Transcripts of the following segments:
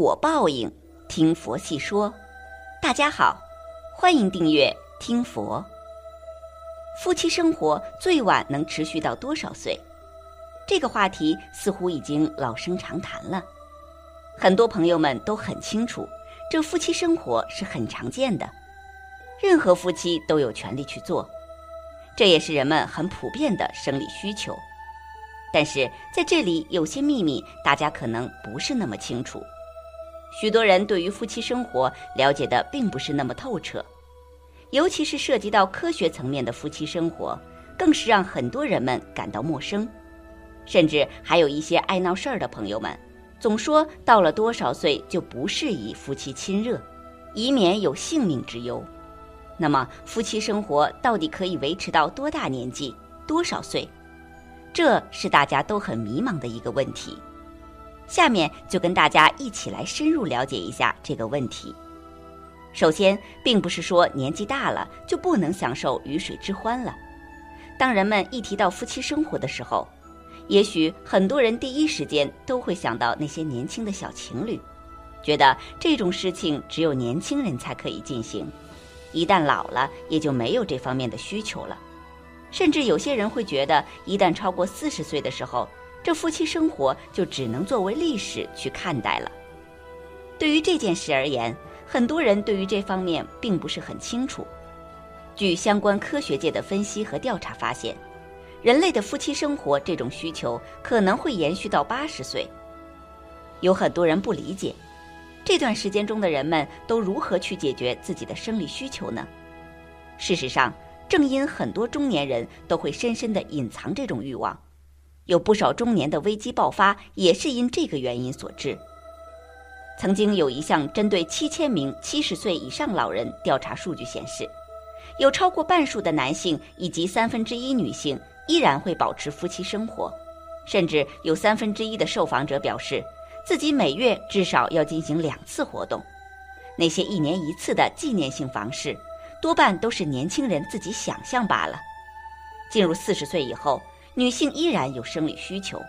果报应，听佛细说。大家好，欢迎订阅听佛。夫妻生活最晚能持续到多少岁？这个话题似乎已经老生常谈了，很多朋友们都很清楚，这夫妻生活是很常见的，任何夫妻都有权利去做，这也是人们很普遍的生理需求。但是在这里有些秘密，大家可能不是那么清楚。许多人对于夫妻生活了解的并不是那么透彻，尤其是涉及到科学层面的夫妻生活，更是让很多人们感到陌生。甚至还有一些爱闹事儿的朋友们，总说到了多少岁就不适宜夫妻亲热，以免有性命之忧。那么，夫妻生活到底可以维持到多大年纪、多少岁？这是大家都很迷茫的一个问题，下面就跟大家一起来深入了解一下这个问题。首先，并不是说年纪大了就不能享受鱼水之欢了。当人们一提到夫妻生活的时候，也许很多人第一时间都会想到那些年轻的小情侣，觉得这种事情只有年轻人才可以进行，一旦老了也就没有这方面的需求了。甚至有些人会觉得，一旦超过四十岁的时候，这夫妻生活就只能作为历史去看待了。对于这件事而言，很多人对于这方面并不是很清楚。据相关科学界的分析和调查发现，人类的夫妻生活这种需求可能会延续到八十岁。有很多人不理解，这段时间中的人们都如何去解决自己的生理需求呢？事实上，正因很多中年人都会深深地隐藏这种欲望，有不少中年的危机爆发也是因这个原因所致。曾经有一项针对七千名七十岁以上老人调查数据显示，有超过半数的男性以及三分之一女性依然会保持夫妻生活，甚至有三分之一的受访者表示，自己每月至少要进行两次活动，那些一年一次的纪念性房事。多半都是年轻人自己想象罢了。进入四十岁以后，女性依然有生理需求，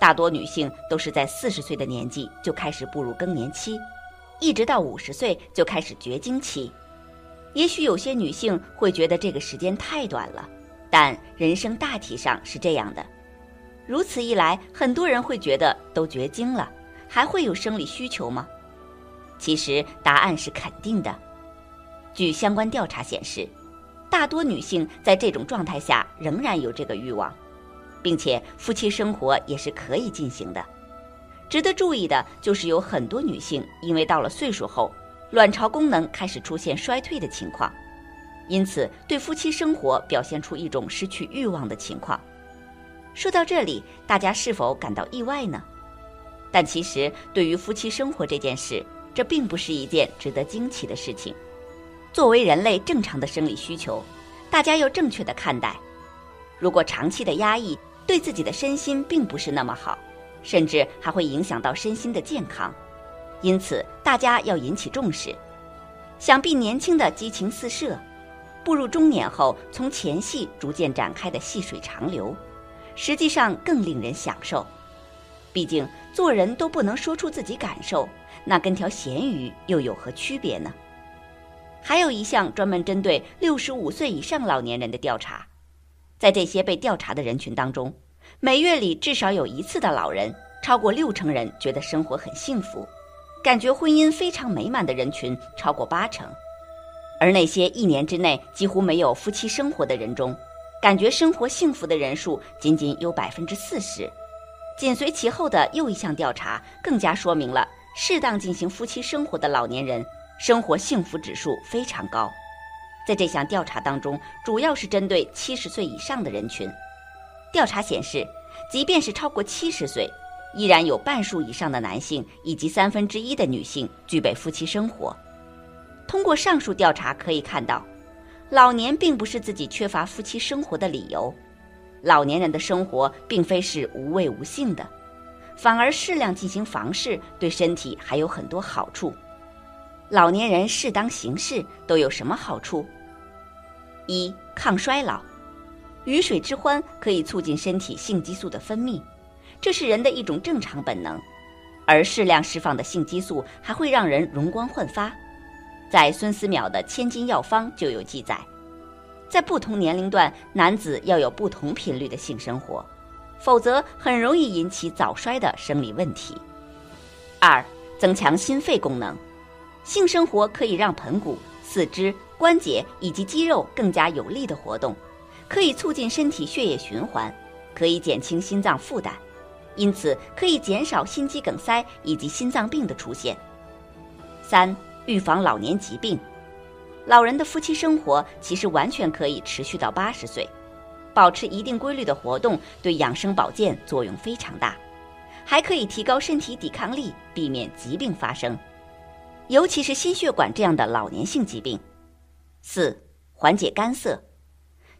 大多女性都是在四十岁的年纪就开始步入更年期，一直到五十岁就开始绝经期。也许有些女性会觉得这个时间太短了，但人生大体上是这样的。如此一来，很多人会觉得都绝经了，还会有生理需求吗？其实答案是肯定的。据相关调查显示，大多女性在这种状态下仍然有这个欲望，并且夫妻生活也是可以进行的。值得注意的就是，有很多女性因为到了岁数后，卵巢功能开始出现衰退的情况，因此对夫妻生活表现出一种失去欲望的情况。说到这里，大家是否感到意外呢？但其实，对于夫妻生活这件事，这并不是一件值得惊奇的事情。作为人类正常的生理需求，大家要正确的看待。如果长期的压抑，对自己的身心并不是那么好，甚至还会影响到身心的健康。因此，大家要引起重视。想必年轻的激情四射，步入中年后从前戏逐渐展开的细水长流，实际上更令人享受。毕竟做人都不能说出自己感受，那跟条咸鱼又有何区别呢？还有一项专门针对六十五岁以上老年人的调查，在这些被调查的人群当中，每月里至少有一次的老人，超过六成人觉得生活很幸福，感觉婚姻非常美满的人群超过八成，而那些一年之内几乎没有夫妻生活的人中，感觉生活幸福的人数仅仅有百分之四十。紧随其后的又一项调查，更加说明了适当进行夫妻生活的老年人。生活幸福指数非常高，在这项调查当中，主要是针对七十岁以上的人群。调查显示，即便是超过七十岁，依然有半数以上的男性以及三分之一的女性具备夫妻生活。通过上述调查可以看到，老年并不是自己缺乏夫妻生活的理由，老年人的生活并非是无味无性的，反而适量进行房事对身体还有很多好处。老年人适当行事都有什么好处？一、抗衰老，鱼水之欢可以促进身体性激素的分泌，这是人的一种正常本能。而适量释放的性激素还会让人容光焕发。在孙思邈的《千金药方》就有记载，在不同年龄段，男子要有不同频率的性生活，否则很容易引起早衰的生理问题。二、增强心肺功能，性生活可以让盆骨、四肢、关节以及肌肉更加有力的活动，可以促进身体血液循环，可以减轻心脏负担，因此可以减少心肌梗塞以及心脏病的出现。三。预防老年疾病，老人的夫妻生活其实完全可以持续到八十岁，保持一定规律的活动对养生保健作用非常大，还可以提高身体抵抗力，避免疾病发生，尤其是心血管这样的老年性疾病。四、缓解干涩，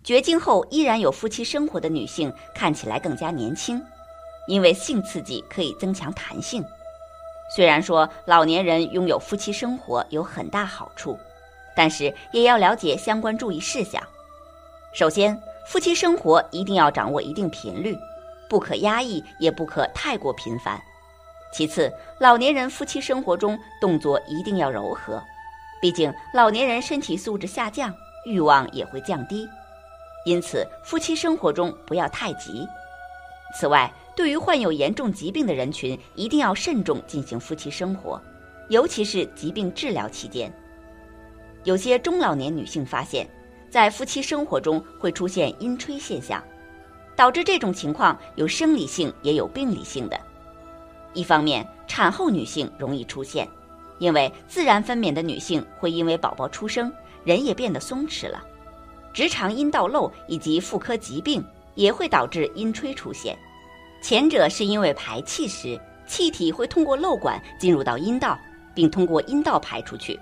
绝经后依然有夫妻生活的女性看起来更加年轻，因为性刺激可以增强弹性。虽然说老年人拥有夫妻生活有很大好处，但是也要了解相关注意事项。首先，夫妻生活一定要掌握一定频率，不可压抑，也不可太过频繁。其次，老年人夫妻生活中动作一定要柔和，毕竟老年人身体素质下降，欲望也会降低，因此夫妻生活中不要太急。此外，对于患有严重疾病的人群，一定要慎重进行夫妻生活，尤其是疾病治疗期间。有些中老年女性发现，在夫妻生活中会出现阴吹现象，导致这种情况有生理性也有病理性的。一方面，产后女性容易出现，因为自然分娩的女性会因为宝宝出生，人也变得松弛了；直肠阴道瘘以及妇科疾病也会导致阴吹出现。前者是因为排气时，气体会通过漏管进入到阴道，并通过阴道排出去；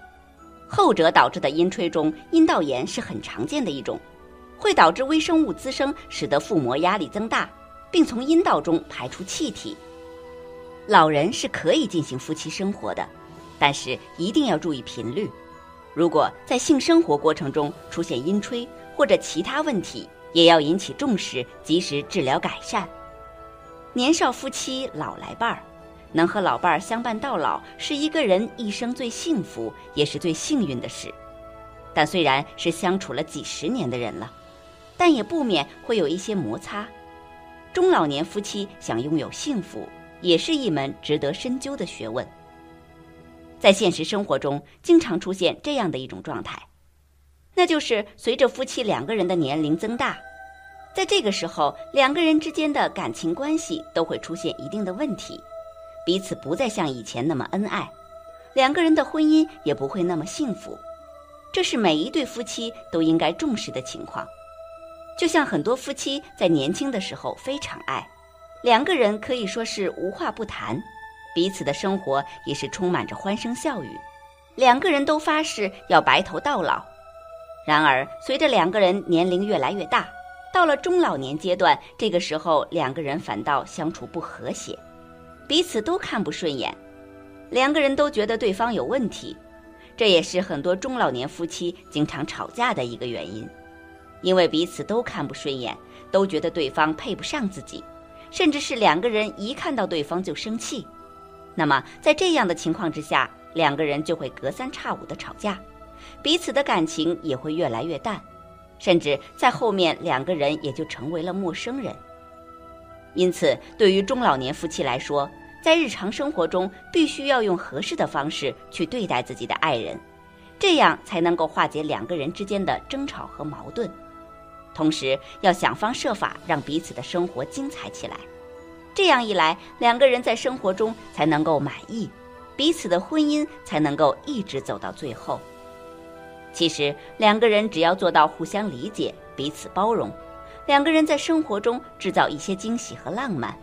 后者导致的阴吹中，阴道炎是很常见的一种，会导致微生物滋生，使得腹膜压力增大，并从阴道中排出气体。老人是可以进行夫妻生活的，但是一定要注意频率。如果在性生活过程中出现阴吹或者其他问题，也要引起重视，及时治疗改善。年少夫妻老来伴儿，能和老伴儿相伴到老，是一个人一生最幸福也是最幸运的事。但虽然是相处了几十年的人了，但也不免会有一些摩擦。中老年夫妻想拥有幸福，也是一门值得深究的学问。在现实生活中，经常出现这样的一种状态，那就是随着夫妻两个人的年龄增大。在这个时候，两个人之间的感情关系都会出现一定的问题，彼此不再像以前那么恩爱，两个人的婚姻也不会那么幸福，这是每一对夫妻都应该重视的情况。就像很多夫妻在年轻的时候非常爱，两个人可以说是无话不谈，彼此的生活也是充满着欢声笑语，两个人都发誓要白头到老。然而，随着两个人年龄越来越大，到了中老年阶段，这个时候两个人反倒相处不和谐，彼此都看不顺眼，两个人都觉得对方有问题，这也是很多中老年夫妻经常吵架的一个原因，因为彼此都看不顺眼，都觉得对方配不上自己，甚至是两个人一看到对方就生气，那么在这样的情况之下，两个人就会隔三差五的吵架，彼此的感情也会越来越淡。甚至在后面，两个人也就成为了陌生人。因此，对于中老年夫妻来说，在日常生活中必须要用合适的方式去对待自己的爱人，这样才能够化解两个人之间的争吵和矛盾。同时，要想方设法让彼此的生活精彩起来。这样一来，两个人在生活中才能够满意，彼此的婚姻才能够一直走到最后。其实两个人只要做到互相理解、彼此包容，两个人在生活中制造一些惊喜和浪漫，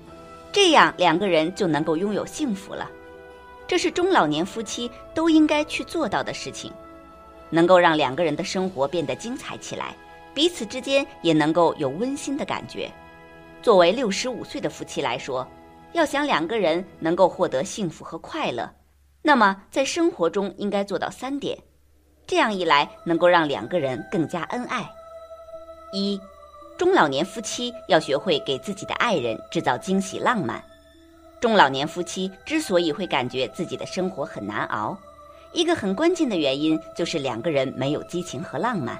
这样两个人就能够拥有幸福了。这是中老年夫妻都应该去做到的事情，能够让两个人的生活变得精彩起来，彼此之间也能够有温馨的感觉。作为六十五岁的夫妻来说，要想两个人能够获得幸福和快乐，那么在生活中应该做到三点。这样一来，能够让两个人更加恩爱。一，中老年夫妻要学会给自己的爱人制造惊喜浪漫。中老年夫妻之所以会感觉自己的生活很难熬，一个很关键的原因就是两个人没有激情和浪漫，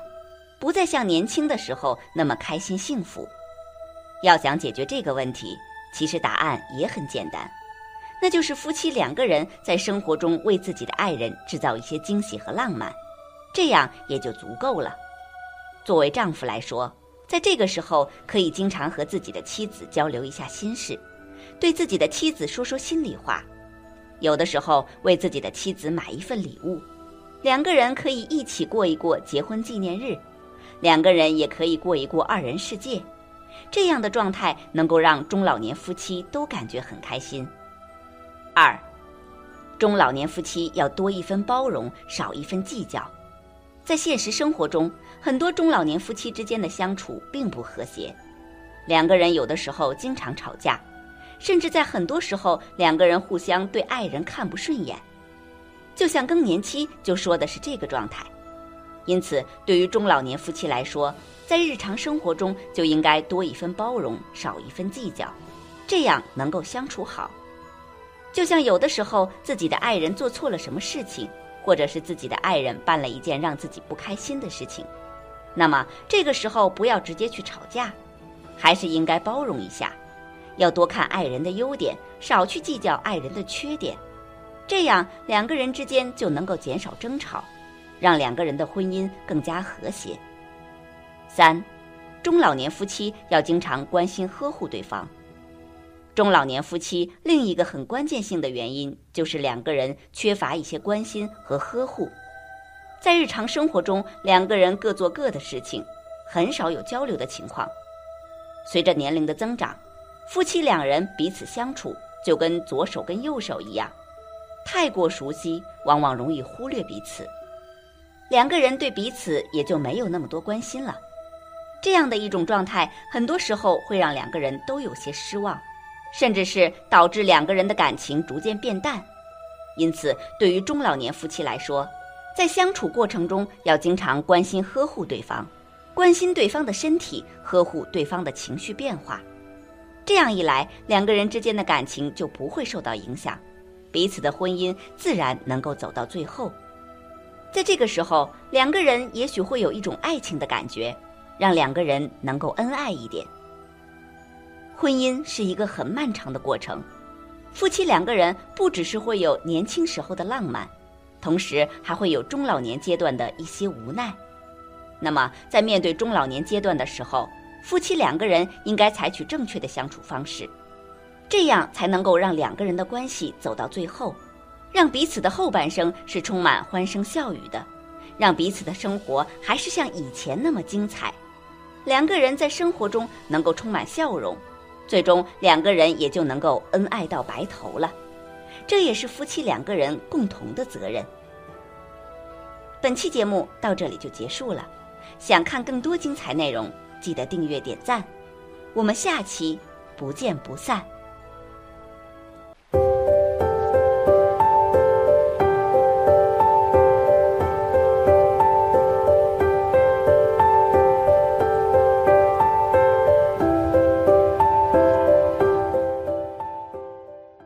不再像年轻的时候那么开心幸福。要想解决这个问题，其实答案也很简单，那就是夫妻两个人在生活中为自己的爱人制造一些惊喜和浪漫，这样也就足够了。作为丈夫来说，在这个时候可以经常和自己的妻子交流一下心事，对自己的妻子说说心里话，有的时候为自己的妻子买一份礼物，两个人可以一起过一过结婚纪念日，两个人也可以过一过二人世界。这样的状态能够让中老年夫妻都感觉很开心。二，中老年夫妻要多一分包容，少一分计较。在现实生活中，很多中老年夫妻之间的相处并不和谐，两个人有的时候经常吵架，甚至在很多时候，两个人互相对爱人看不顺眼。就像更年期就说的是这个状态。因此，对于中老年夫妻来说，在日常生活中就应该多一分包容，少一分计较，这样能够相处好。就像有的时候自己的爱人做错了什么事情，或者是自己的爱人办了一件让自己不开心的事情，那么这个时候不要直接去吵架，还是应该包容一下，要多看爱人的优点，少去计较爱人的缺点，这样两个人之间就能够减少争吵。让两个人的婚姻更加和谐。三，中老年夫妻要经常关心呵护对方。中老年夫妻另一个很关键性的原因就是两个人缺乏一些关心和呵护，在日常生活中，两个人各做各的事情，很少有交流的情况。随着年龄的增长，夫妻两人彼此相处就跟左手跟右手一样，太过熟悉，往往容易忽略彼此。两个人对彼此也就没有那么多关心了，这样的一种状态，很多时候会让两个人都有些失望，甚至是导致两个人的感情逐渐变淡。因此，对于中老年夫妻来说，在相处过程中要经常关心呵护对方，关心对方的身体，呵护对方的情绪变化。这样一来，两个人之间的感情就不会受到影响，彼此的婚姻自然能够走到最后。在这个时候，两个人也许会有一种爱情的感觉，让两个人能够恩爱一点。婚姻是一个很漫长的过程，夫妻两个人不只是会有年轻时候的浪漫，同时还会有中老年阶段的一些无奈。那么，在面对中老年阶段的时候，夫妻两个人应该采取正确的相处方式，这样才能够让两个人的关系走到最后。让彼此的后半生是充满欢声笑语的，让彼此的生活还是像以前那么精彩，两个人在生活中能够充满笑容，最终两个人也就能够恩爱到白头了。这也是夫妻两个人共同的责任。本期节目到这里就结束了，想看更多精彩内容，记得订阅点赞，我们下期不见不散。